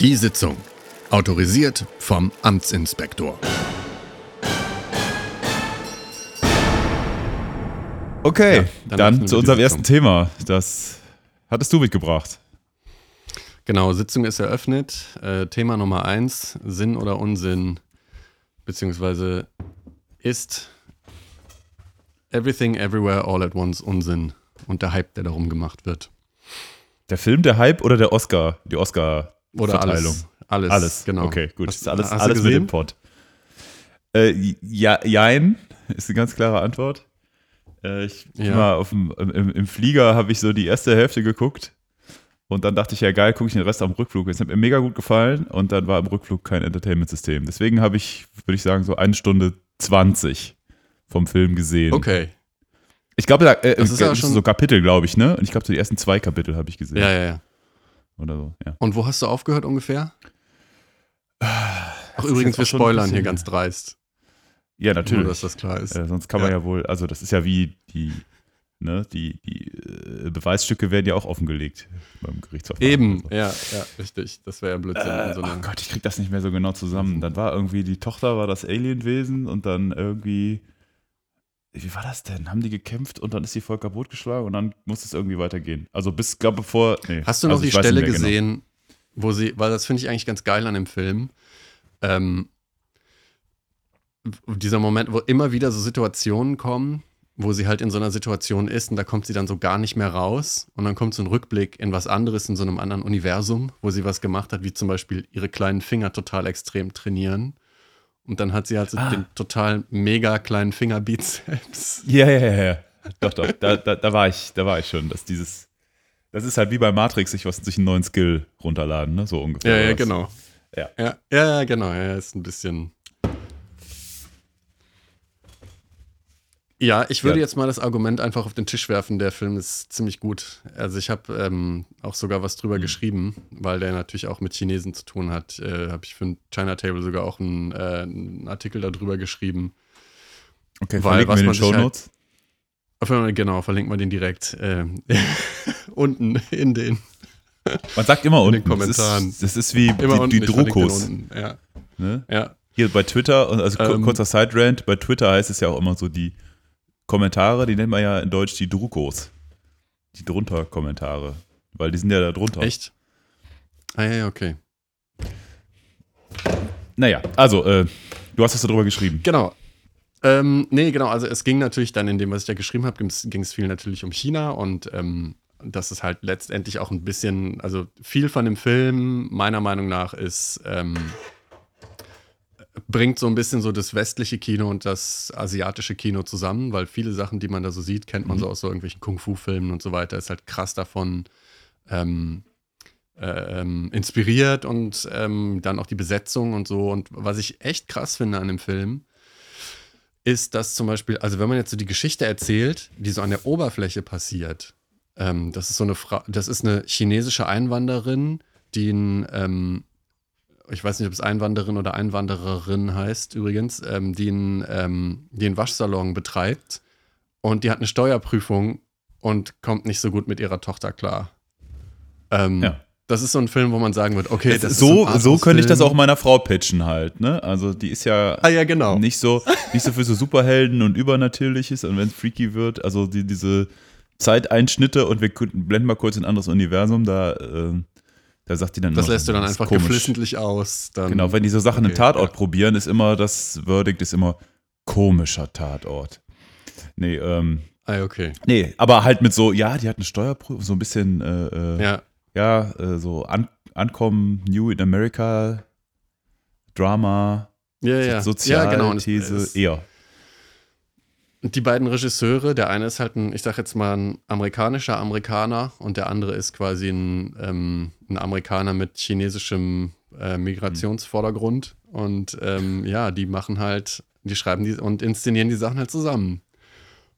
Die Sitzung. Autorisiert vom Amtsinspektor. Okay, Ja, dann dann, zu unserem ersten Thema. Das hattest du mitgebracht. Genau, Sitzung ist eröffnet. Äh, Thema Nummer eins: Sinn oder Unsinn? Beziehungsweise ist Everything Everywhere All at Once Unsinn und der Hype, der darum gemacht wird. Der Film, der Hype oder der Oscar? Die Oscar-Verteilung? Oder alles. Alles, Alles, genau. Okay, gut. Hast, ist alles hast alles mit dem Pott. Äh, ja, jein, ist eine ganz klare Antwort. Äh, ich Ja. mal auf dem, im, im Flieger habe ich so die erste Hälfte geguckt und dann dachte ich, ja geil, gucke ich den Rest am Rückflug. Es hat mir mega gut gefallen und dann war im Rückflug kein Entertainment-System. Deswegen habe ich, würde ich sagen, so eine Stunde 20 vom Film gesehen. Okay. Ich glaube, da äh, Das ist ist schon- so Kapitel, glaube ich, ne? Und ich glaube, so die ersten zwei Kapitel habe ich gesehen. Ja, ja, ja. Oder so, ja. Und wo hast du aufgehört ungefähr? Ach, Das ist übrigens, wir spoilern hier ganz dreist. Ja, Nur, natürlich. dass das klar ist. Äh, sonst kann man Ja. ja. wohl, also das ist ja wie die, ne, die, die äh, Beweisstücke werden ja auch offengelegt beim Gerichtsverfahren. Eben, Also. ja, ja, richtig. Das wäre ja Blödsinn. Äh, in so oh Gott, ich krieg das nicht mehr so genau zusammen. Dann war irgendwie die Tochter war das Alienwesen und dann irgendwie, wie war das denn? Haben die gekämpft und dann ist die voll kaputt geschlagen und dann muss es irgendwie weitergehen. Also bis, glaube bevor, nee. Hast du noch also die Stelle genau. gesehen, wo sie, weil das finde ich eigentlich ganz geil an dem Film, ähm, dieser Moment, wo immer wieder so Situationen kommen, wo sie halt in so einer Situation ist und da kommt sie dann so gar nicht mehr raus und dann kommt so ein Rückblick in was anderes, in so einem anderen Universum, wo sie was gemacht hat, wie zum Beispiel ihre kleinen Finger total extrem trainieren. Und dann hat sie halt so Ah. den total mega kleinen Fingerbizeps. Ja, ja, ja, ja. Doch, doch, da, da, da war ich, da war ich schon, dass dieses, das ist halt wie bei Matrix, sich was, sich einen neuen Skill runterladen, ne, so ungefähr. Ja, ja, genau. Ja. Ja, ja, ja, genau. Ja, ist ein bisschen. Ja, ich würde Ja. jetzt mal das Argument einfach auf den Tisch werfen. Der Film ist ziemlich gut. Also ich habe ähm, auch sogar was Mhm. drüber geschrieben, weil der natürlich auch mit Chinesen zu tun hat. Äh, habe ich für ein China Table sogar auch einen, äh, einen Artikel darüber geschrieben. Okay, Weil was in man den halt-. Auf jeden Fall, Genau, verlinken wir den direkt ähm, unten in den, Man sagt immer in unten. den Kommentaren. Das ist, das ist wie immer die, die unten. Ja, Ne? ja. Hier bei Twitter, also Ähm. kurzer Side-Rant, bei Twitter heißt es ja auch immer so, die Kommentare, die nennt man ja in Deutsch die Drukos. Die drunter Kommentare. Weil die sind ja da drunter. Echt? Ah, ja, ja, okay. Naja, also, äh, du hast was darüber geschrieben. Genau. Ähm, nee, genau. Also es ging natürlich dann in dem, was ich da geschrieben habe, ging es viel natürlich um China und ähm, das ist halt letztendlich auch ein bisschen, also viel von dem Film meiner Meinung nach ist, ähm, bringt so ein bisschen so das westliche Kino und das asiatische Kino zusammen, weil viele Sachen, die man da so sieht, kennt man so aus so irgendwelchen Kung-Fu-Filmen und so weiter, ist halt krass davon ähm, ähm, inspiriert und ähm, dann auch die Besetzung und so. Und was ich echt krass finde an dem Film, ist, dass zum Beispiel, also wenn man jetzt so die Geschichte erzählt, die so an der Oberfläche passiert, ähm, das ist so eine Frau, das ist eine chinesische Einwanderin, die ein, ähm, ich weiß nicht, ob es Einwanderin oder Einwandererin heißt übrigens, ähm, die, einen, ähm, die einen Waschsalon betreibt und die hat eine Steuerprüfung und kommt nicht so gut mit ihrer Tochter klar. Ähm, Ja. Das ist so ein Film, wo man sagen wird, okay, Es- das ist so, so könnte ich das auch meiner Frau pitchen halt, ne? Also die ist ja Ah ja, genau. nicht so, nicht so für so Superhelden und Übernatürliches und wenn es freaky wird, also die, diese Zeiteinschnitte und wir blenden mal kurz in ein anderes Universum, da, äh, da sagt die dann Das lässt du dann einfach komisch. geflissentlich aus. Genau, wenn die so Sachen im Okay, Tatort ja. probieren, ist immer das Verdict ist immer komischer Tatort. Nee, ähm, Ah, okay. nee, aber halt mit so, ja, die hat eine Steuerprüfung, so ein bisschen, äh, äh, Ja, ja, äh, so an, Ankommen, New in America, Drama, ja, ja. Sozialthese, ja, genau. Es- eher. Die beiden Regisseure, der eine ist halt ein, ich sag jetzt mal, ein amerikanischer Amerikaner und der andere ist quasi ein, ähm, ein Amerikaner mit chinesischem äh, Migrationsvordergrund. Und ähm, ja, die machen halt, die schreiben die und inszenieren die Sachen halt zusammen.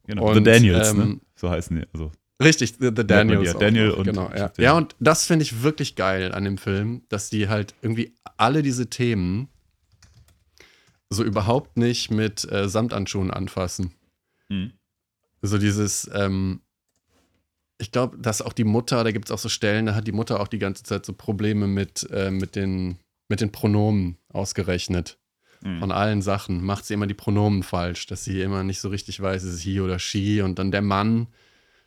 Genau. Und, The Daniels, ne? ähm, So heißen die. Also, Richtig, The, the Daniels. ja, auch Daniel noch, und- genau, ja. ja, und das finde ich wirklich geil an dem Film, dass die halt irgendwie alle diese Themen so überhaupt nicht mit äh, Samtanschuhen anfassen. Hm. So dieses, ähm, ich glaube, dass auch die Mutter, da gibt es auch so Stellen, da hat die Mutter auch die ganze Zeit so Probleme mit, äh, mit, den, mit den Pronomen ausgerechnet. Mhm. Von allen Sachen macht sie immer die Pronomen falsch, dass sie immer nicht so richtig weiß, ist es he oder she. Und dann der Mann,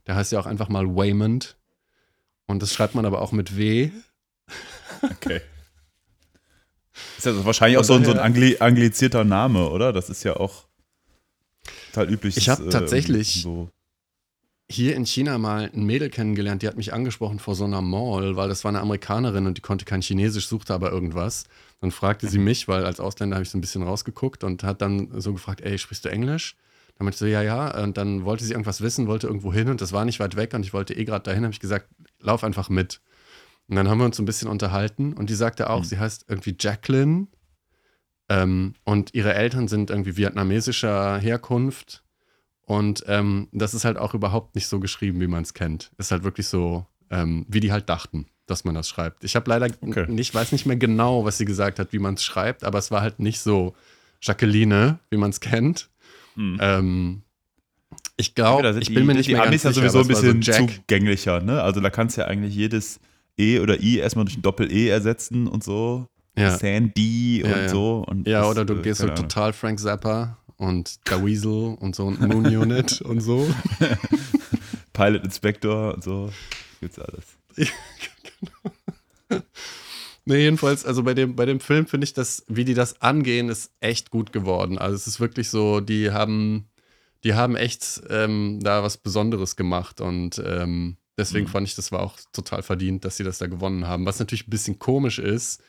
der heißt ja auch einfach mal Waymond. Und das schreibt man aber auch mit W. Okay. Ist ja wahrscheinlich auch so ein, so ein Angli anglizierter Name, oder? Das ist ja auch total üblich. Ich habe tatsächlich so hier in China mal ein Mädel kennengelernt, die hat mich angesprochen vor so einer Mall, weil das war eine Amerikanerin und die konnte kein Chinesisch, suchte aber irgendwas. Dann fragte sie mich, weil als Ausländer habe ich so ein bisschen rausgeguckt und hat dann so gefragt, ey, sprichst du Englisch? Dann meinte ich so, ja, ja. Und dann wollte sie irgendwas wissen, wollte irgendwo hin und das war nicht weit weg und ich wollte eh gerade dahin, habe ich gesagt, lauf einfach mit. Und dann haben wir uns so ein bisschen unterhalten und die sagte auch, mhm. sie heißt irgendwie Jacqueline ähm, und ihre Eltern sind irgendwie vietnamesischer Herkunft und ähm, das ist halt auch überhaupt nicht so geschrieben, wie man es kennt. Ist halt wirklich so, ähm, wie die halt dachten, dass man das schreibt. Ich habe leider okay. nicht, weiß nicht mehr genau, was sie gesagt hat, wie man es schreibt, aber es war halt nicht so Jacqueline, wie man es kennt. Hm. Ähm, ich glaube, ich bin mir nicht mehr ganz sicher. Amis ja sowieso ein bisschen so zugänglicher, ne? Also da kannst du ja eigentlich jedes E oder I erstmal durch ein Doppel-E ersetzen und so. Ja. Sandy und so. Und ja, oder du gehst so total Frank Zappa und der Weasel und so und Moon Unit und so. Pilot Inspector und so. Gibt's alles. genau. Nee, jedenfalls, also bei dem, bei dem Film finde ich das, wie die das angehen, ist echt gut geworden. Also es ist wirklich so, die haben, die haben echt ähm, da was Besonderes gemacht und ähm, deswegen mhm. fand ich, das war auch total verdient, dass sie das da gewonnen haben. Was natürlich ein bisschen komisch ist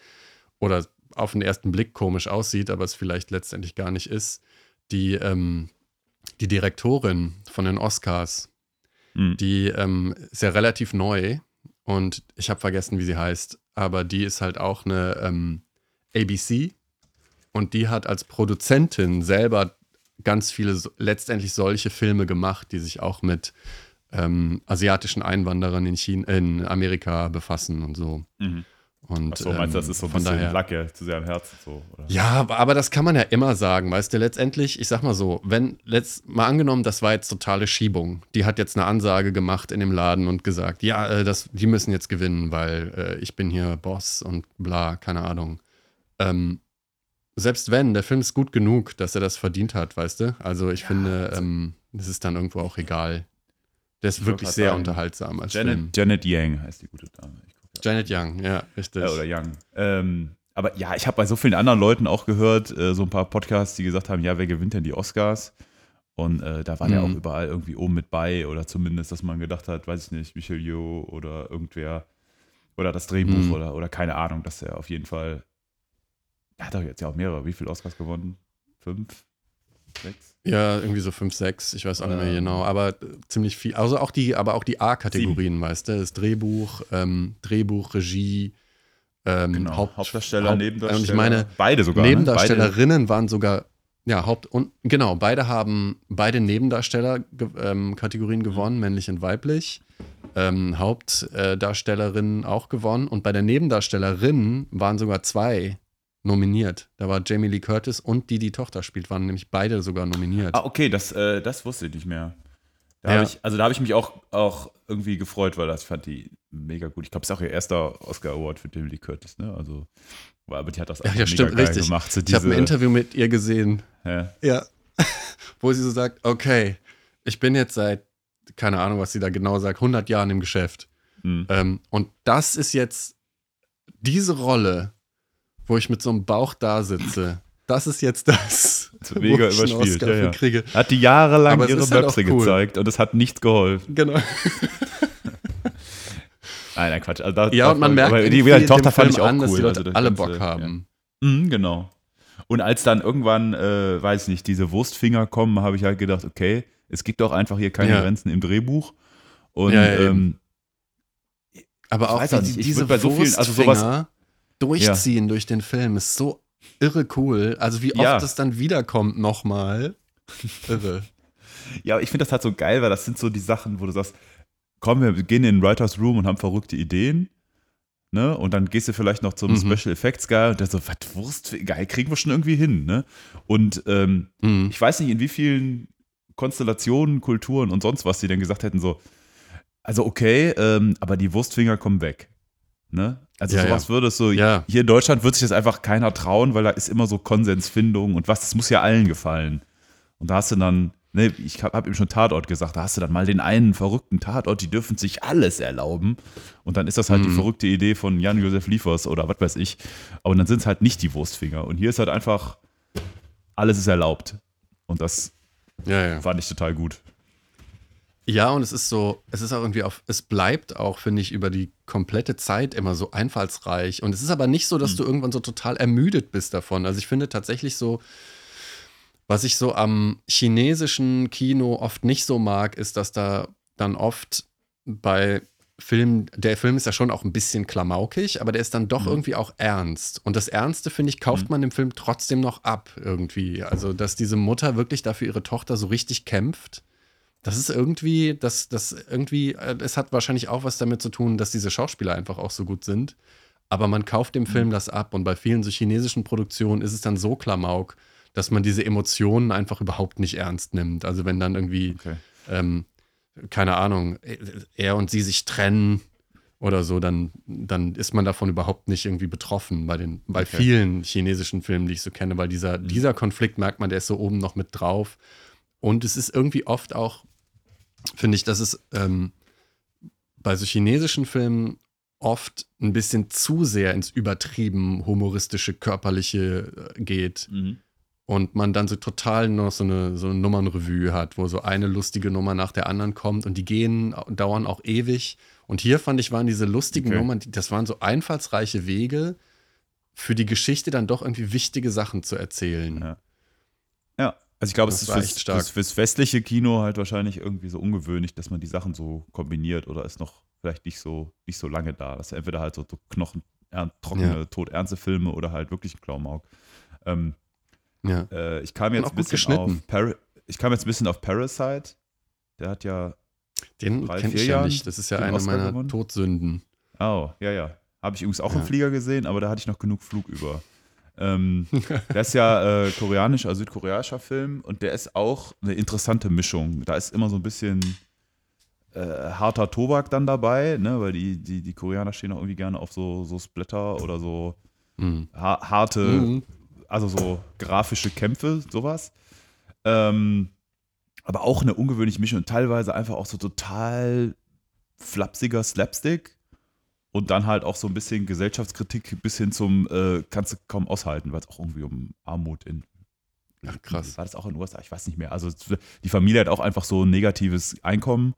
oder auf den ersten Blick komisch aussieht, aber es vielleicht letztendlich gar nicht ist, die, ähm, die Direktorin von den Oscars, mhm. die ähm, ist ja relativ neu und ich habe vergessen, wie sie heißt, aber die ist halt auch eine ähm, ABC und die hat als Produzentin selber ganz viele letztendlich solche Filme gemacht, die sich auch mit ähm, asiatischen Einwanderern in, China, in Amerika befassen und so. Mhm. Und, Achso, meinst du, das ähm, ist so ein bisschen daher, Lacke zu sehr am Herzen so? Oder? Ja, aber das kann man ja immer sagen, weißt du, letztendlich, ich sag mal so, wenn, letzt, mal angenommen, das war jetzt totale Schiebung. Die hat jetzt eine Ansage gemacht in dem Laden und gesagt, ja, äh, das, die müssen jetzt gewinnen, weil äh, ich bin hier Boss und bla, keine Ahnung. Ähm, selbst wenn, der Film ist gut genug, dass er das verdient hat, weißt du? Also ich ja, finde, also, ähm, das ist dann irgendwo auch egal. Der ist wirklich sehr sagen, unterhaltsam als Janet, Film. Janet Yang heißt die gute Dame. Janet Young, ja, richtig. Äh, oder Young. Ähm, aber ja, ich habe bei so vielen anderen Leuten auch gehört, äh, so ein paar Podcasts, die gesagt haben, ja, wer gewinnt denn die Oscars? Und äh, da war mhm. der auch überall irgendwie oben mit bei oder zumindest, dass man gedacht hat, weiß ich nicht, Michel Yeoh oder irgendwer oder das Drehbuch mhm. oder, oder keine Ahnung, dass er auf jeden Fall, er hat doch jetzt ja auch mehrere, wie viele Oscars gewonnen? Fünf? Sechs? Ja, irgendwie so fünf, sechs, ich weiß auch nicht mehr ähm. genau, aber ziemlich viel. Also auch die, aber auch die A-Kategorien, weißt du? Das Drehbuch, ähm, Drehbuch, Regie, ähm, genau. Haupt, Hauptdarsteller, Haupt, Nebendarsteller. Und ich meine, beide sogar. Ne? Nebendarstellerinnen ne? waren sogar, ja, Haupt- und genau, beide haben beide Nebendarsteller-Kategorien ähm, gewonnen, männlich und weiblich. Ähm, Hauptdarstellerinnen auch gewonnen. Und bei der Nebendarstellerin waren sogar zwei nominiert. Da war Jamie Lee Curtis und die, die Tochter spielt, waren nämlich beide sogar nominiert. Ah, okay, das, äh, das wusste ich nicht mehr. Da ja. ich, also da habe ich mich auch, auch irgendwie gefreut, weil das fand die mega gut. Ich glaube, es ist auch ihr erster Oscar-Award für Jamie Lee Curtis, ne? Also, aber die hat das ja, ja, stimmt, richtig. gemacht. So ich habe ein Interview mit ihr gesehen. Ja. ja. Wo sie so sagt, okay, ich bin jetzt seit, keine Ahnung, was sie da genau sagt, 100 Jahren im Geschäft. Mhm. Ähm, und das ist jetzt diese Rolle, wo ich mit so einem Bauch da sitze. Das ist jetzt das. Mega überspielt. Ja, ja. Kriege. Hat die jahrelang ihre Möpse halt cool. gezeigt und es hat nichts geholfen. Genau. nein, nein, Quatsch. Also da, ja, und man merkt, aber die, die Tochter fand ich auch an, cool. dass die Leute also alle Bock haben. Ja. Mhm, genau. Und als dann irgendwann, äh, weiß ich nicht, diese Wurstfinger kommen, habe ich halt gedacht, okay, es gibt doch einfach hier keine ja. Grenzen im Drehbuch. Und ja, ähm, aber auch die, nicht, diese bei so vielen, also sowas, durchziehen ja. durch den Film ist so irre cool. Also wie oft ja. es dann wiederkommt nochmal. Irre. Ja, ich finde das halt so geil, weil das sind so die Sachen, wo du sagst, komm, wir gehen in den Writers Room und haben verrückte Ideen. Ne? Und dann gehst du vielleicht noch zum mhm. Special Effects Guy und der so, was Wurst, geil, kriegen wir schon irgendwie hin. Ne? Und ähm, mhm. ich weiß nicht, in wie vielen Konstellationen, Kulturen und sonst was die denn gesagt hätten, so, Also okay, ähm, aber die Wurstfinger kommen weg. Ne? Also Ja, sowas ja. würde es so, Ja. hier in Deutschland wird sich das einfach keiner trauen, weil da ist immer so Konsensfindung und was, das muss ja allen gefallen. Und da hast du dann, ne, ich habe hab eben schon Tatort gesagt, da hast du dann mal den einen verrückten Tatort, die dürfen sich alles erlauben. Und dann ist das halt die Mhm. verrückte Idee von Jan-Josef Liefers oder was weiß ich. Aber dann sind es halt nicht die Wurstfinger. Und hier ist halt einfach, alles ist erlaubt. Und das ja. fand ich total gut. Ja, und es ist so, es ist auch irgendwie auf, es bleibt auch, finde ich, über die komplette Zeit immer so einfallsreich. Und es ist aber nicht so, dass du irgendwann so total ermüdet bist davon. Also ich finde tatsächlich so, was ich so am chinesischen Kino oft nicht so mag, ist, dass da dann oft bei Filmen, der Film ist ja schon auch ein bisschen klamaukig, aber der ist dann doch irgendwie auch ernst. Und das Ernste, finde ich, kauft man dem Film trotzdem noch ab irgendwie. Also, dass diese Mutter wirklich dafür ihre Tochter so richtig kämpft. Das ist irgendwie, das, das irgendwie, äh, es hat wahrscheinlich auch was damit zu tun, dass diese Schauspieler einfach auch so gut sind. Aber man kauft dem Film das ab und bei vielen so chinesischen Produktionen ist es dann so Klamauk, dass man diese Emotionen einfach überhaupt nicht ernst nimmt. Also wenn dann irgendwie, Okay. ähm, keine Ahnung, er und sie sich trennen oder so, dann, dann ist man davon überhaupt nicht irgendwie betroffen bei den, bei Okay. vielen chinesischen Filmen, die ich so kenne, weil dieser, dieser Konflikt merkt man, der ist so oben noch mit drauf. Und es ist irgendwie oft auch, finde ich, dass es ähm, bei so chinesischen Filmen oft ein bisschen zu sehr ins übertrieben humoristische, körperliche äh, geht Mhm. und man dann so total noch so eine, so eine Nummernrevue hat, wo so eine lustige Nummer nach der anderen kommt und die gehen, dauern auch ewig. Und hier fand ich, waren diese lustigen Okay. Nummern, das waren so einfallsreiche Wege, für die Geschichte dann doch irgendwie wichtige Sachen zu erzählen. Ja. Also ich glaube, es ist fürs, fürs, fürs westliche Kino halt wahrscheinlich irgendwie so ungewöhnlich, dass man die Sachen so kombiniert oder ist noch vielleicht nicht so, nicht so lange da. Das ist entweder halt so, so knochen, trockene, Ja. todernste Filme oder halt wirklich ein Klamauk. Ähm, Ja. äh, ich kam jetzt ein bisschen auf. Par ich kam jetzt ein bisschen auf Parasite. Der hat ja, Den drei, kenne vier ich ja nicht. Das ist ja eine Oscar meiner gewonnen. Todsünden. oh, ja, ja. Habe ich übrigens auch im Ja. Flieger gesehen, aber da hatte ich noch genug Flug über. Ähm, der ist ja äh, koreanisch, also südkoreanischer Film und der ist auch eine interessante Mischung. Da ist immer so ein bisschen äh, harter Tobak dann dabei, ne? weil die, die, die Koreaner stehen auch irgendwie gerne auf so, so Splatter oder so Mhm. ha harte, Mhm. also so grafische Kämpfe, sowas. Ähm, aber auch eine ungewöhnliche Mischung und teilweise einfach auch so total flapsiger Slapstick und dann halt auch so ein bisschen Gesellschaftskritik bis hin zum äh, kannst du kaum aushalten, weil es auch irgendwie um Armut in Ach, krass. war das auch in den USA? Ich weiß nicht mehr. Also die Familie hat auch einfach so ein negatives Einkommen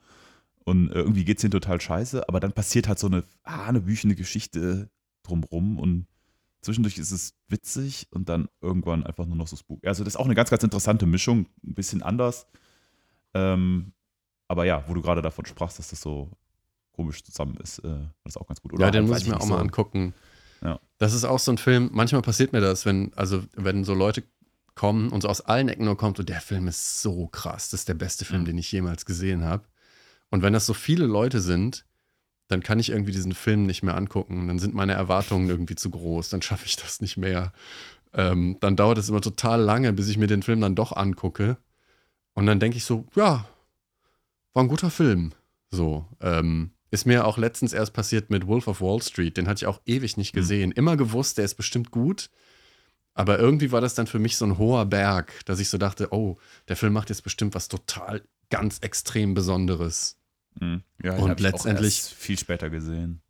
und äh, irgendwie geht es denen total scheiße, aber dann passiert halt so eine hanebüchene Geschichte drumrum und zwischendurch ist es witzig und dann irgendwann einfach nur noch so spooky. Also das ist auch eine ganz, ganz interessante Mischung, ein bisschen anders. Ähm, aber ja, wo du gerade davon sprachst, dass das so komisch zusammen ist, äh, das auch ganz gut. Ja, den halt, muss ich mir auch mal so- angucken. Ja. Das ist auch so ein Film, manchmal passiert mir das, wenn, also wenn so Leute kommen und so aus allen Ecken nur kommt und der Film ist so krass, das ist der beste Film, Mhm. den ich jemals gesehen habe. Und wenn das so viele Leute sind, dann kann ich irgendwie diesen Film nicht mehr angucken. Dann sind meine Erwartungen irgendwie zu groß, dann schaffe ich das nicht mehr. Ähm, dann dauert es immer total lange, bis ich mir den Film dann doch angucke. Und dann denke ich so, ja, war ein guter Film. So, ähm, ist mir auch letztens erst passiert mit Wolf of Wall Street. Den hatte ich auch ewig nicht Mhm. gesehen. Immer gewusst, der ist bestimmt gut. Aber irgendwie war das dann für mich so ein hoher Berg, dass ich so dachte, oh, der Film macht jetzt bestimmt was total ganz extrem Besonderes. Mhm. Ja, Und letztendlich- viel später gesehen.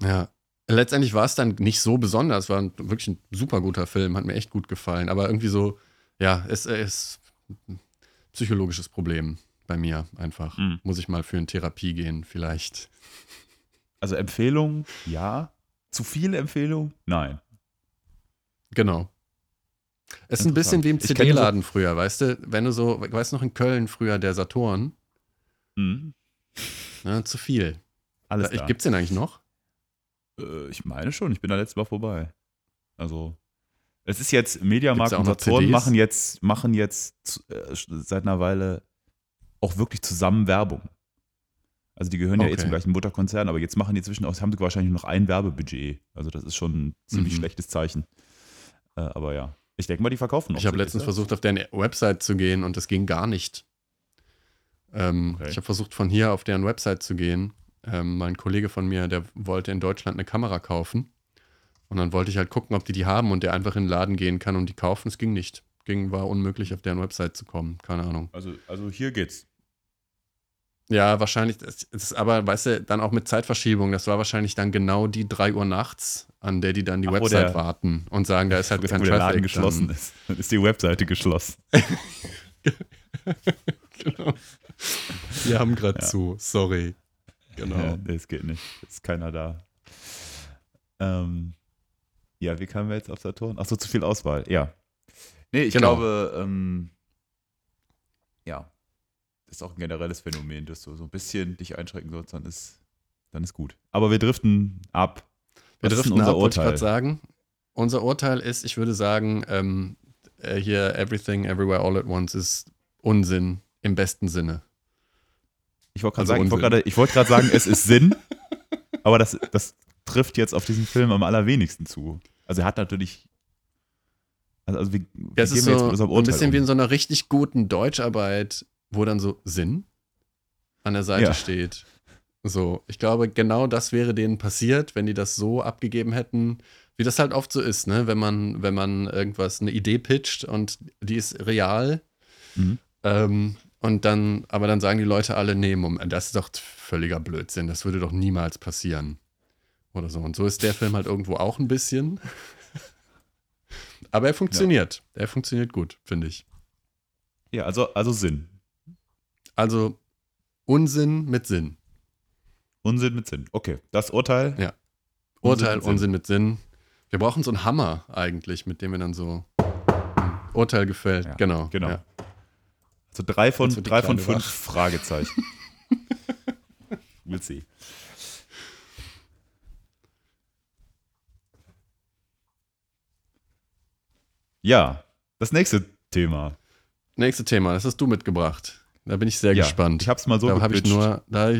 Ja. Letztendlich war es dann nicht so besonders, war wirklich ein super guter Film, hat mir echt gut gefallen. Aber irgendwie so, ja, es ist ein psychologisches Problem bei mir einfach. Mhm. Muss ich mal für eine Therapie gehen, vielleicht. Also Empfehlung, ja. Zu viele Empfehlung? Nein. Genau. Es ist ein bisschen wie im CD-Laden früher, weißt du? Wenn du so, weißt du noch in Köln früher der Saturn? Mhm. Ne, zu viel. Alles Da, klar. Gibt's den eigentlich noch? Äh, ich meine schon, ich bin da letztes Mal vorbei. Also, es ist jetzt, Mediamarkt und Saturn CDs? machen jetzt, machen jetzt äh, seit einer Weile auch wirklich zusammen Werbung. Also die gehören ja eh Okay. zum gleichen Mutterkonzern, aber jetzt machen die zwischen aus, haben die wahrscheinlich noch ein Werbebudget. Also das ist schon ein ziemlich Mhm. schlechtes Zeichen. Äh, aber ja, ich denke mal, die verkaufen noch. Ich habe letztens ja? versucht, auf deren Website zu gehen und das ging gar nicht. Ähm, Okay. Ich habe versucht, von hier auf deren Website zu gehen. Ähm, mein Kollege von mir, der wollte in Deutschland eine Kamera kaufen. Und dann wollte ich halt gucken, ob die die haben und der einfach in den Laden gehen kann und die kaufen. Es ging nicht. Ging, war unmöglich, auf deren Website zu kommen. Keine Ahnung. Also, also hier geht's. Ja, wahrscheinlich. Es ist aber, weißt du, dann auch mit Zeitverschiebung. Das war wahrscheinlich dann genau die 3 Uhr nachts, an der die dann die Ach, wo Website der- warten und sagen, da ist halt Wo kein der Traffic. Laden geschlossen dann. ist. Dann ist die Webseite geschlossen. Genau. Wir haben gerade Ja. zu. Sorry. Genau. Ja, nee, es geht nicht. Ist keiner da. Ähm, ja, wie kamen wir jetzt auf Saturn? Achso, zu viel Auswahl. Ja. Nee, ich Genau. glaube, ähm, ja, das ist auch ein generelles Phänomen, dass du so ein bisschen dich einschränken sollst, dann ist, dann ist gut. Aber wir driften ab. Wir Was driften unser ab, wollte ich Urteil? gerade sagen. Unser Urteil ist, ich würde sagen, ähm, äh, hier Everything, Everywhere, All at Once ist Unsinn im besten Sinne. Ich wollte gerade Also sagen, ich wollte gerade ich gerade sagen, es ist Sinn, aber das, das trifft jetzt auf diesen Film am allerwenigsten zu. Also er hat natürlich. Also, also wie, wie Ja, es ist so ein bisschen wie um? in so einer richtig guten Deutscharbeit, wo dann so Sinn an der Seite Ja. steht. So, ich glaube, genau das wäre denen passiert, wenn die das so abgegeben hätten, wie das halt oft so ist, ne? Wenn man, wenn man irgendwas, eine Idee pitcht und die ist real, Mhm. ähm, und dann, aber dann sagen die Leute alle, nee, Moment, das ist doch völliger Blödsinn, das würde doch niemals passieren. Oder so. Und so ist der Film halt irgendwo auch ein bisschen. Aber er funktioniert. Er funktioniert gut, finde ich. Ja, also, also Sinn. Also Unsinn mit Sinn. Unsinn mit Sinn. Okay, das Urteil. Ja. Unsinn Urteil, mit Sinn. Unsinn mit Sinn. Wir brauchen so einen Hammer eigentlich, mit dem wir dann so hm, Urteil gefällt. Ja, genau. genau. Ja. Also drei von, drei von fünf wach. Fragezeichen. we'll see. Ja, das nächste Thema. Nächstes Thema, das hast du mitgebracht. Da bin ich sehr ja, gespannt. Ich hab's mal so da ich nur, da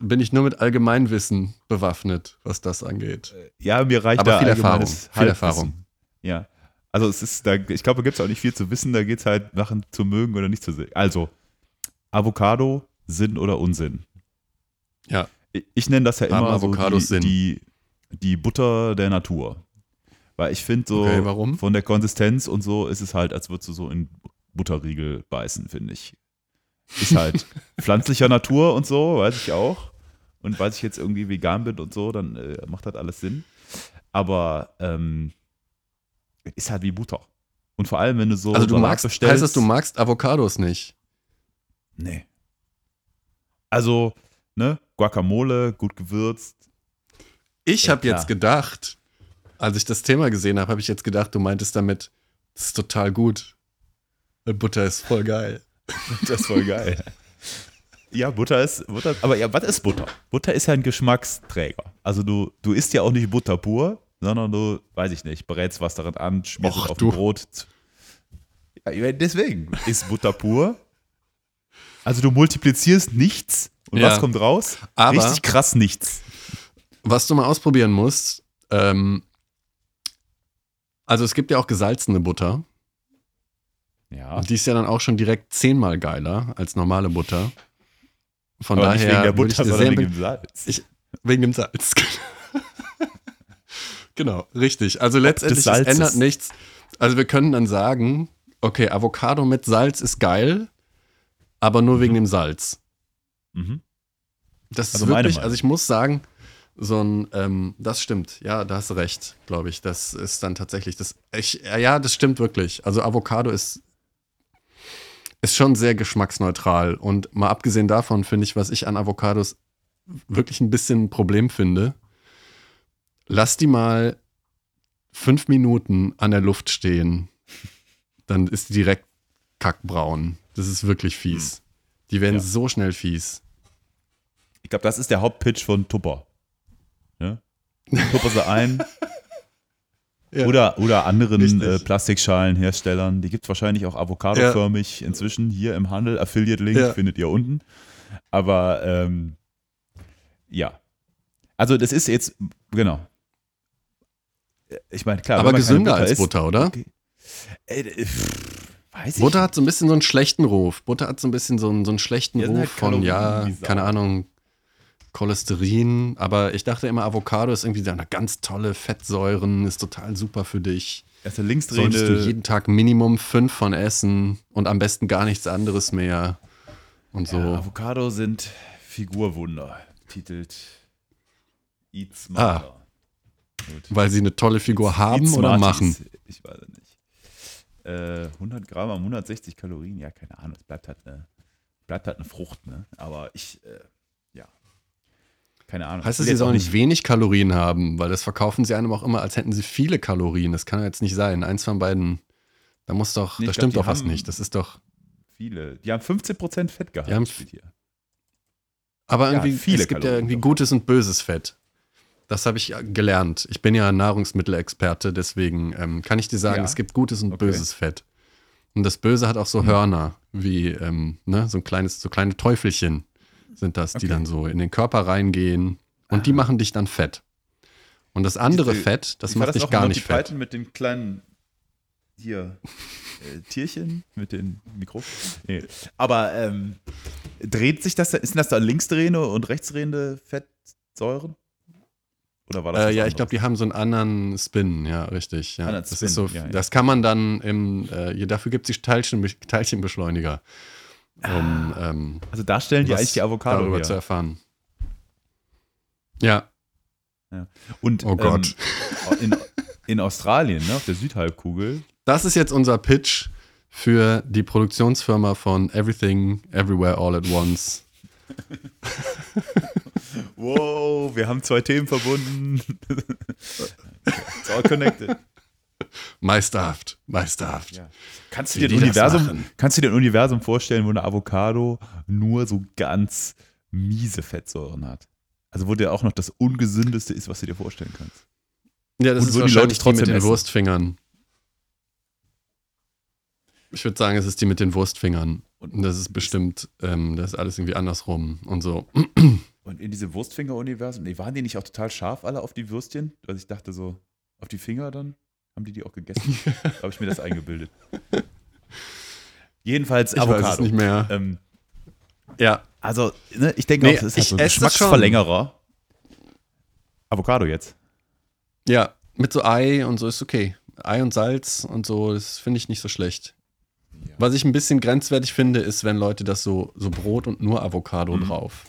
bin ich nur mit Allgemeinwissen bewaffnet, was das angeht. Ja, mir reicht Aber da viel Erfahrung, viel. Erfahrung. Ja. Also es ist, da, ich glaube, da gibt es auch nicht viel zu wissen, da geht es halt Sachen zu mögen oder nicht zu sehen. Also, Avocado, Sinn oder Unsinn? Ja. Ich, ich nenne das ja Haben immer so die, die, die Butter der Natur. Weil ich finde so, Okay, warum? von der Konsistenz und so ist es halt, als würdest du so in Butterriegel beißen, finde ich. Ist halt pflanzlicher Natur und so, weiß ich auch. Und weil ich jetzt irgendwie vegan bin und so, dann äh, macht das alles Sinn. Aber ähm, ist halt wie Butter. Und vor allem, wenn du so also du Salat magst, bestellst. heißt das, du magst Avocados nicht? Nee. Also, ne, Guacamole, gut gewürzt. Ich habe jetzt gedacht, als ich das Thema gesehen habe, habe ich jetzt gedacht, du meintest damit, das ist total gut. Butter ist voll geil. Das ist voll geil. Ja, Butter ist, Butter, aber ja, was ist Butter? Butter ist ja ein Geschmacksträger. Also du, du isst ja auch nicht Butter pur, sondern du, weiß ich nicht, brätst was darin an, schmierst es auf du. Brot. Ja, deswegen ist Butter pur. Also du multiplizierst nichts und Ja. was kommt raus? Aber- Richtig krass nichts. Was du mal ausprobieren musst, ähm, also es gibt ja auch gesalzene Butter. Ja. Und die ist ja dann auch schon direkt zehnmal geiler als normale Butter. Von Aber daher nicht wegen der ich Butter, dir sondern wegen dem Salz. Ich- wegen dem Salz. genau, richtig. Also letztendlich, ändert nichts. Also wir können dann sagen, okay, Avocado mit Salz ist geil, aber nur wegen dem Salz. mhm. Das Also ist wirklich, also ich muss sagen, so ein, ähm, das stimmt, ja, da hast du recht, glaube ich. Das ist dann tatsächlich das, ich, ja, das stimmt wirklich. Also Avocado ist, ist schon sehr geschmacksneutral und mal abgesehen davon finde ich, was ich an Avocados wirklich ein bisschen ein Problem finde, lass die mal fünf Minuten an der Luft stehen, dann ist die direkt kackbraun. Das ist wirklich fies. Die werden Ja. so schnell fies. Ich glaube, das ist der Hauptpitch von Tupper. Ja? Tupper sie ein. Ja. Oder, oder anderen äh, Plastikschalenherstellern. Die gibt es wahrscheinlich auch avocadoförmig inzwischen hier im Handel. Affiliate-Link Ja. findet ihr unten. Aber ähm, ja. Also das ist jetzt, genau. Ich meine, klar. Aber gesünder als isst- Butter, oder? Okay. Äh, pff, Weiß ich Butter hat so ein bisschen so einen schlechten Ruf. Butter hat so ein bisschen so einen, so einen schlechten Ja, Ruf halt von, ja, keine Ahnung, Cholesterin. Aber ich dachte immer, Avocado ist irgendwie so eine ganz tolle Fettsäuren, ist total super für dich. Also Solltest du linksdrehende. jeden Tag Minimum fünf von essen und am besten gar nichts anderes mehr. Und so. Ja, Avocado sind Figurwunder. Titelt Eat Ah. Smarter. Gut. Weil sie eine tolle Figur haben Eat oder machen. Ich weiß es nicht. Äh, 100 Gramm am 160 Kalorien, ja, keine Ahnung. Es bleibt halt eine, bleibt halt eine Frucht, ne? Aber ich, äh. Keine Ahnung. Heißt das, sie sollen nicht wenig Kalorien haben? Weil das verkaufen sie einem auch immer, als hätten sie viele Kalorien. Das kann ja jetzt nicht sein. Eins von beiden. Da muss doch, Nee, da glaub, stimmt die doch was nicht. Das ist doch. viele. Die haben 15% Fettgehalt. Die haben- hier. Aber Ja, irgendwie, es gibt ja Kalorien irgendwie doch. gutes und böses Fett. Das habe ich gelernt. Ich bin ja Nahrungsmittelexperte, deswegen ähm, kann ich dir sagen, Ja. es gibt gutes und Okay. böses Fett. Und das Böse hat auch so Hörner, wie ähm, ne, so ein kleines, so kleine Teufelchen sind das, die Okay. dann so in den Körper reingehen und die machen dich dann fett. Und das andere Diese- Fett, das macht dich noch gar nicht fett. Python mit den kleinen hier äh, Tierchen mit den Mikro. Nee. Aber ähm, dreht sich das, sind das da linksdrehende und rechtsdrehende Fettsäuren? Oder war das Äh, ja, ich anderes? glaube, die haben so einen anderen Spin, ja, richtig. Ja. Anderen Das, Spin, ist so, ja, ja. das kann man dann im, äh, dafür gibt es Teilchen, Teilchenbeschleuniger, um ähm, Also da stellen die eigentlich die Avocado darüber her. zu erfahren. Ja, Und Oh Gott. Ähm, in, in Australien, ne, auf der Südhalbkugel, das ist jetzt unser Pitch für die Produktionsfirma von Everything, Everywhere, All at Once. Wow, wir haben zwei Themen verbunden. It's all connected. Meisterhaft, meisterhaft. Ja. Kannst du dir ein Universum, kannst du dir ein Universum vorstellen, wo eine Avocado nur so ganz miese Fettsäuren hat? Also wo der auch noch das ungesündeste ist, was du dir vorstellen kannst. Ja, das Und ist würden die wahrscheinlich Leute die mit trotzdem den essen? Wurstfingern. Ich würde sagen, es ist die mit den Wurstfingern. Und- Und das ist bestimmt, ähm, das ist alles irgendwie andersrum und so. Und in diesem Wurstfinger-Universum, nee, waren die nicht auch total scharf alle auf die Würstchen? Also ich dachte so, auf die Finger dann? Haben die die auch gegessen? Habe ich mir das eingebildet. Jedenfalls Ich Avocado. weiß es nicht mehr. Ähm, Ja, also, ne, ich denke Nee, auch, das ist halt so ein. Geschmacksverlängerer. Avocado jetzt. ja, mit so Ei und so ist okay. Ei und Salz und so, das finde ich nicht so schlecht. Was ich ein bisschen grenzwertig finde, ist, wenn Leute das so, so Brot und nur Avocado Mhm. drauf.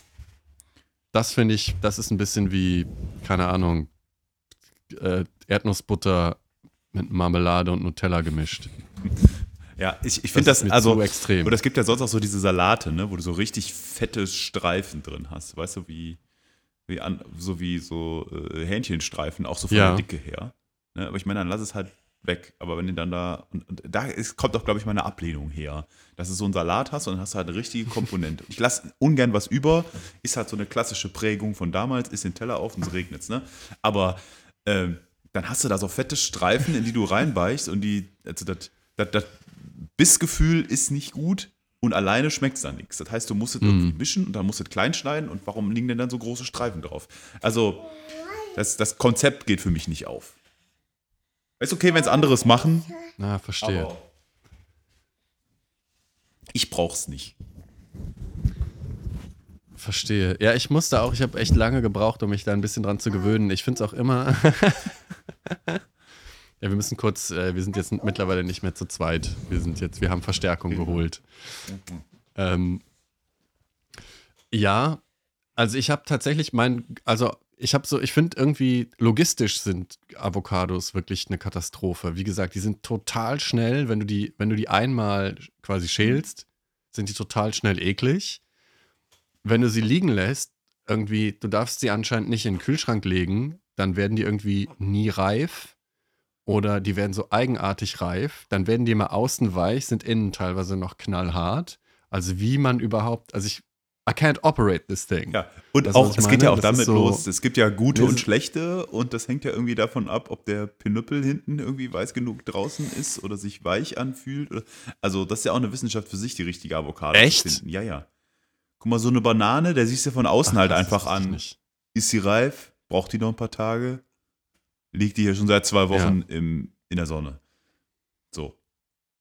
Das finde ich, das ist ein bisschen wie, keine Ahnung, äh, Erdnussbutter mit Marmelade und Nutella gemischt. Ja, ich, ich finde das, mir also, zu extrem. oder es gibt ja sonst auch so diese Salate, ne, wo du so richtig fette Streifen drin hast. Weißt du, wie, wie an, so wie so äh, Hähnchenstreifen, auch so von Ja. der Dicke her. Ne, aber ich meine, dann lass es halt weg. Aber wenn du dann da, und, und da ist, kommt auch, glaube ich, meine Ablehnung her. Dass du so einen Salat hast und dann hast du halt eine richtige Komponente. Ich lasse ungern was über, ist halt so eine klassische Prägung von damals, ist den Teller auf und es regnet ne? Aber ähm, dann hast du da so fette Streifen, in die du reinbeichst und die, also das, das, das Bissgefühl ist nicht gut und alleine schmeckt es dann nichts. Das heißt, du musst es irgendwie mischen und dann musst du es klein schneiden und warum liegen denn dann so große Streifen drauf? Also, das, das Konzept geht für mich nicht auf. Ist okay, wenn es anderes machen, Na, verstehe. ich brauch's nicht. Verstehe. Ja, ich musste auch, ich habe echt lange gebraucht, um mich da ein bisschen dran zu gewöhnen. Ich finde es auch immer. ja, wir müssen kurz, äh, wir sind jetzt mittlerweile nicht mehr zu zweit. Wir sind jetzt, wir haben Verstärkung geholt. Ähm, ja, also ich habe tatsächlich mein, also ich habe so, ich finde irgendwie logistisch sind Avocados wirklich eine Katastrophe. Wie gesagt, die sind total schnell, wenn du die, wenn du die einmal quasi schälst, sind die total schnell eklig. Wenn du sie liegen lässt, irgendwie, du darfst sie anscheinend nicht in den Kühlschrank legen, dann werden die irgendwie nie reif oder die werden so eigenartig reif. Dann werden die mal außen weich, sind innen teilweise noch knallhart. Also wie man überhaupt, also ich, I can't operate this thing. Ja, und Das, auch, es geht ja auch damit so- los. Es gibt ja gute und schlechte und das hängt ja irgendwie davon ab, ob der Pinüppel hinten irgendwie weiß genug draußen ist oder sich weich anfühlt. Also, das ist ja auch eine Wissenschaft für sich, die richtige Avocado Echt? zu finden. Ja, ja. Guck mal, so eine Banane, der siehst du von außen Ach, halt einfach an. nicht. Ist sie reif? Braucht die noch ein paar Tage? Liegt die hier schon seit zwei Wochen im, in der Sonne? So.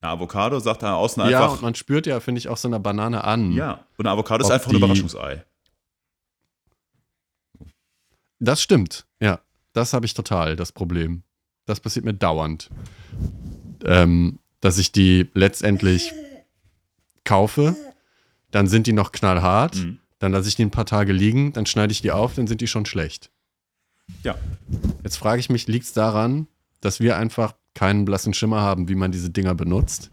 Eine Avocado sagt da außen Ja, und einfach. man spürt ja, finde ich, auch so eine Banane an. Ja, und eine Avocado ist einfach ein Überraschungsei. Das stimmt, ja. Das habe ich total, das Problem. Das passiert mir dauernd. Ähm, dass ich die letztendlich kaufe, dann sind die noch knallhart, Mhm. dann lasse ich die ein paar Tage liegen, dann schneide ich die auf, dann sind die schon schlecht. Ja. Jetzt frage ich mich, liegt es daran, dass wir einfach keinen blassen Schimmer haben, wie man diese Dinger benutzt?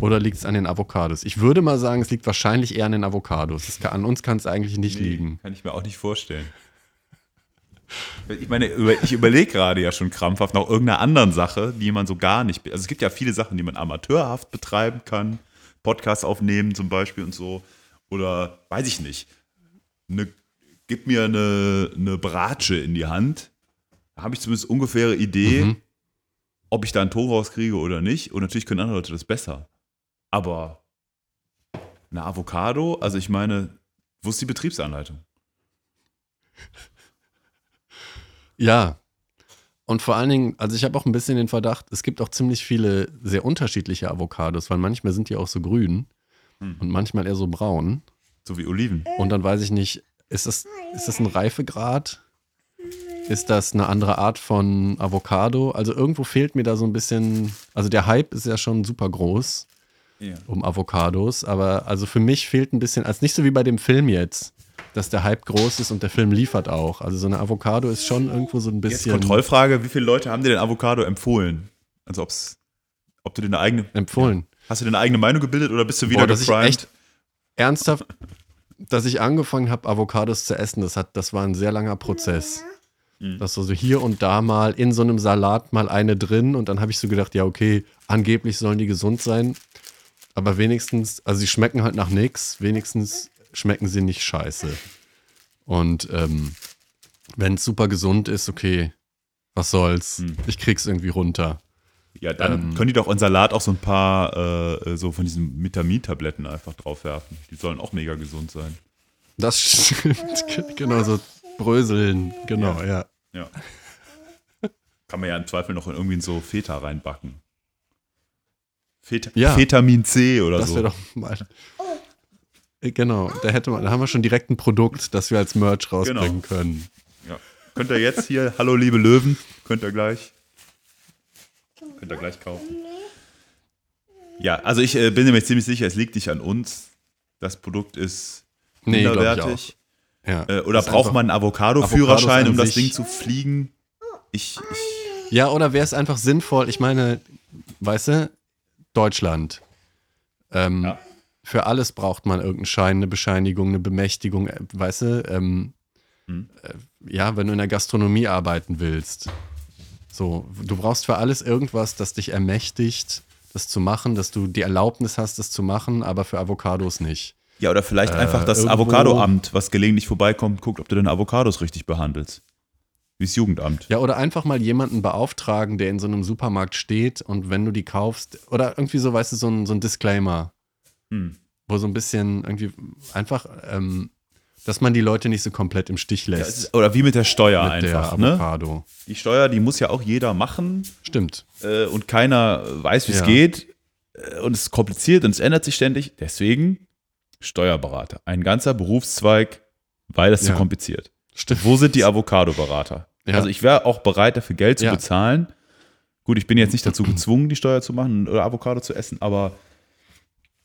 Oder liegt es an den Avocados? Ich würde mal sagen, es liegt wahrscheinlich eher an den Avocados. Kann, an uns kann es eigentlich nicht Nee, liegen. Kann ich mir auch nicht vorstellen. Ich meine, ich überlege gerade ja schon krampfhaft nach irgendeiner anderen Sache, die man so gar nicht. Also es gibt ja viele Sachen, die man amateurhaft betreiben kann. Podcasts aufnehmen zum Beispiel und so. Oder weiß ich nicht. Eine, gib mir eine, eine Bratsche in die Hand. Da habe ich zumindest ungefähre Idee, Mhm. ob ich da ein Tor rauskriege oder nicht. Und natürlich können andere Leute das besser. Aber eine Avocado, also ich meine, wo ist die Betriebsanleitung? Ja. Und vor allen Dingen, also ich habe auch ein bisschen den Verdacht, es gibt auch ziemlich viele sehr unterschiedliche Avocados, weil manchmal sind die auch so grün Hm. und manchmal eher so braun. So wie Oliven. Und dann weiß ich nicht, ist das, ist das ein Reifegrad? Ist das eine andere Art von Avocado? Also irgendwo fehlt mir da so ein bisschen, also der Hype ist ja schon super groß Ja. um Avocados, aber also für mich fehlt ein bisschen, als nicht so wie bei dem Film jetzt, dass der Hype groß ist und der Film liefert auch. Also so eine Avocado ist schon irgendwo so ein Jetzt bisschen Kontrollfrage, wie viele Leute haben dir den Avocado empfohlen? Also ob's, ob du dir eine eigene, empfohlen. hast du dir eine eigene Meinung gebildet oder bist du wieder Boah, dass ich geprimed? echt ernsthaft, dass ich angefangen habe, Avocados zu essen, das, hat, das war ein sehr langer Prozess. Mhm. Dass so hier und da mal in so einem Salat mal eine drin und dann habe ich so gedacht, ja, okay, angeblich sollen die gesund sein. Aber wenigstens, also sie schmecken halt nach nichts, wenigstens schmecken sie nicht scheiße. Und ähm, wenn es super gesund ist, okay, was soll's. Mhm. Ich krieg's irgendwie runter. Ja, dann Ähm, können die doch in Salat auch so ein paar äh, so von diesen Vitamintabletten einfach draufwerfen. Die sollen auch mega gesund sein. Das stimmt, genau so bröseln, genau, ja. Ja. Kann man ja im Zweifel noch in irgendwie in so Feta reinbacken. Feta, Ja. Vitamin C oder Das so. wäre doch mal. Äh, Genau, da hätte man, da haben wir schon direkt ein Produkt, das wir als Merch rausbringen Genau. können. Ja. Könnt ihr jetzt hier, hallo liebe Löwen, könnt ihr gleich, könnt ihr gleich kaufen. Ja, also ich äh, bin mir ziemlich sicher, es liegt nicht an uns. Das Produkt ist Nee, minderwertig. Ja. Äh, oder Das braucht man einen Avocado-Führerschein, um das Ding zu fliegen? Ich, ich Ja, oder wäre es einfach sinnvoll, ich meine, weißt du, Deutschland. Ähm, Ja. Für alles braucht man irgendeinen Schein, eine Bescheinigung, eine Bemächtigung, äh, weißt du, ähm, Hm. äh, ja, wenn du in der Gastronomie arbeiten willst. So, du brauchst für alles irgendwas, das dich ermächtigt, das zu machen, dass du die Erlaubnis hast, das zu machen, aber für Avocados nicht. ja, oder vielleicht Äh, einfach das Avocado-Amt, was gelegentlich vorbeikommt, guckt, ob du deine Avocados richtig behandelst. Wie das Jugendamt. Ja, oder einfach mal jemanden beauftragen, der in so einem Supermarkt steht und wenn du die kaufst, oder irgendwie so, weißt du, so ein, so ein Disclaimer, Hm. wo so ein bisschen irgendwie einfach, ähm, dass man die Leute nicht so komplett im Stich Ja, lässt ist, oder wie mit der Steuer mit einfach. der Ne? Avocado. Die Steuer, die muss ja auch jeder machen. Stimmt. äh, und keiner weiß, wie es Ja. geht äh, und es ist kompliziert und es ändert sich ständig. Deswegen Steuerberater. Ein ganzer Berufszweig, weil es zu Ja. kompliziert. Stimmt. Wo sind die Avocado-Berater? Ja. Also ich wäre auch bereit, dafür Geld zu Ja. bezahlen. Gut, ich bin jetzt nicht dazu gezwungen, die Steuer zu machen oder Avocado zu essen, aber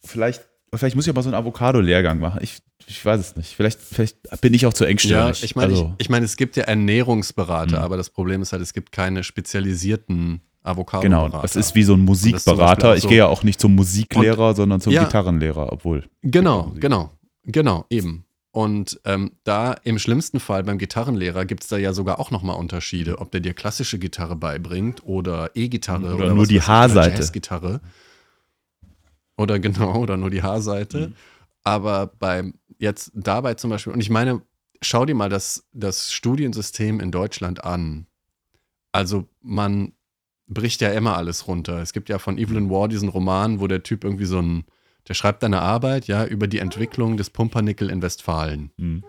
vielleicht, vielleicht muss ich aber so einen Avocado-Lehrgang machen. Ich, ich weiß es nicht. Vielleicht, vielleicht bin ich auch zu Ja, engstirnig. ich meine, also, ich, ich meine, es gibt ja Ernährungsberater, Mhm. aber das Problem ist halt, es gibt keine spezialisierten avocado genau, das ist wie so ein Musikberater. Ich so- gehe ja auch nicht zum Musiklehrer, sondern zum Ja. Gitarrenlehrer, obwohl. Genau, genau, genau, eben. Und ähm, da im schlimmsten Fall beim Gitarrenlehrer gibt es da ja sogar auch nochmal Unterschiede, ob der dir klassische Gitarre beibringt oder E-Gitarre Oder oder, nur die Haarseite. Jazzgitarre. Oder genau, oder nur die Haarseite. Mhm. Aber beim jetzt dabei zum Beispiel, und ich meine, schau dir mal das, das Studiensystem in Deutschland an. Also man bricht ja immer alles runter. Es gibt ja von Evelyn Waugh diesen Roman, wo der Typ irgendwie so ein, der schreibt eine Arbeit, ja, über die Entwicklung des Pumpernickel in Westfalen. Hm.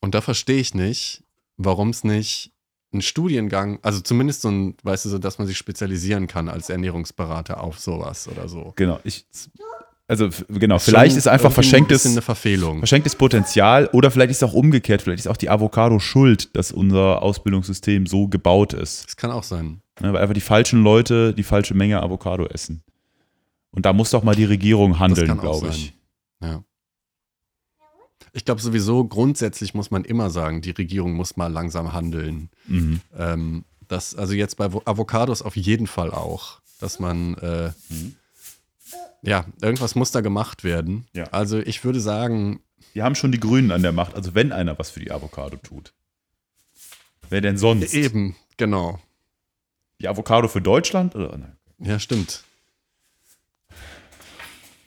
Und da verstehe ich nicht, warum es nicht einen Studiengang, also zumindest so ein, weißt du, so, dass man sich spezialisieren kann als Ernährungsberater auf sowas oder so. Genau, ich, also genau, vielleicht ist einfach verschenktes, Ein bisschen eine Verfehlung. verschenktes Potenzial oder vielleicht ist es auch umgekehrt, vielleicht ist auch die Avocado schuld, dass unser Ausbildungssystem so gebaut ist. Das kann auch sein. Ne, weil einfach die falschen Leute die falsche Menge Avocado essen. Und da muss doch mal die Regierung handeln, glaube sein. ich. Ja. Ich glaube sowieso, grundsätzlich muss man immer sagen, die Regierung muss mal langsam handeln. Mhm. Ähm, das, also jetzt bei Avo- Avocados auf jeden Fall auch, dass man, äh, Mhm. ja, irgendwas muss da gemacht werden. Ja. Also ich würde sagen, Wir haben schon die Grünen an der Macht, also wenn einer was für die Avocado tut. Wer denn sonst? eben, genau. Die Avocado für Deutschland? Oder? Ja, stimmt.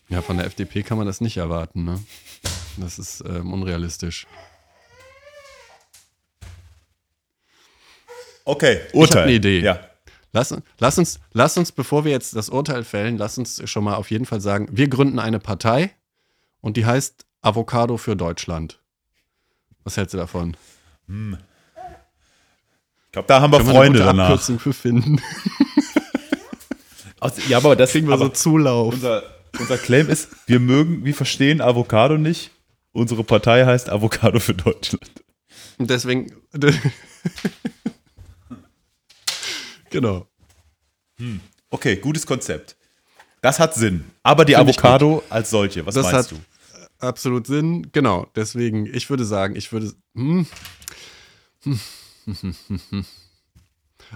Ja, von der FDP kann man das nicht erwarten, ne? Das ist ähm, unrealistisch. Okay, Ich hab eine Idee. Ja. Lass, lass, uns, lass uns, bevor wir jetzt das Urteil fällen, lass uns schon mal auf jeden Fall sagen, wir gründen eine Partei und die heißt Avocado für Deutschland. Was hältst du davon? Ich glaube, da haben wir Können wir Freunde eine gute danach. Abkürzung für finden? Aus- Ja, aber das Kriegen wir aber so Zulauf. unser, unser Claim ist, wir mögen, wir verstehen Avocado nicht. Unsere Partei heißt Avocado für Deutschland. Und deswegen. genau. Okay, gutes Konzept. Das hat Sinn. Aber die Find Avocado als solche, was Das meinst hat- du? Absolut Sinn. Genau. Deswegen, ich würde sagen, ich würde. Hm.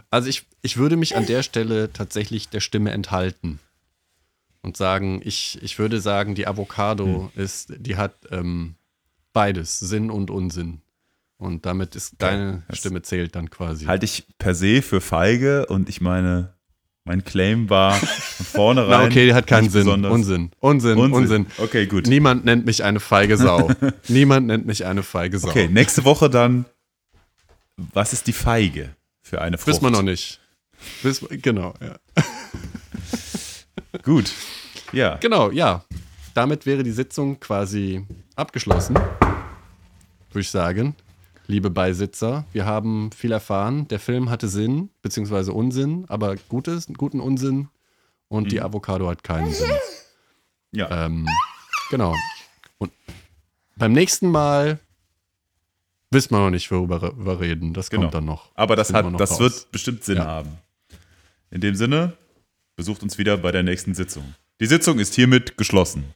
Also ich, ich würde mich an der Stelle tatsächlich der Stimme enthalten. Und sagen, ich, ich würde sagen, die Avocado ist, die hat ähm, beides, Sinn und Unsinn. Und damit ist deine das- Stimme zählt dann quasi. Halte ich per se für feige und ich meine, mein Claim war von vornherein. Na, okay, die hat keinen Sinn. besonders- Unsinn. Unsinn. Unsinn. Unsinn. Okay, gut. Niemand nennt mich eine feige Sau. Niemand nennt mich eine feige Sau. Okay, nächste Woche dann. Was ist die Feige für eine Frucht? Wissen wir noch nicht. Wir- genau, ja. Gut. Ja. Genau, ja. Damit wäre die Sitzung quasi abgeschlossen. Würde ich sagen. Liebe Beisitzer, wir haben viel erfahren. Der Film hatte Sinn, beziehungsweise Unsinn, aber gutes, guten Unsinn. Und die Avocado hat keinen Sinn. Ja. Ähm, genau. Und beim nächsten Mal wissen wir noch nicht, worüber wir reden. Das Genau. kommt dann noch. Aber das, wir hat, noch das raus. wird bestimmt Sinn Ja. haben. In dem Sinne, besucht uns wieder bei der nächsten Sitzung. Die Sitzung ist hiermit geschlossen.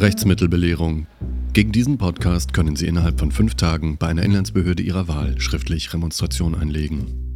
Rechtsmittelbelehrung. Gegen diesen Podcast können Sie innerhalb von fünf Tagen bei einer Inlandsbehörde Ihrer Wahl schriftlich Remonstration einlegen.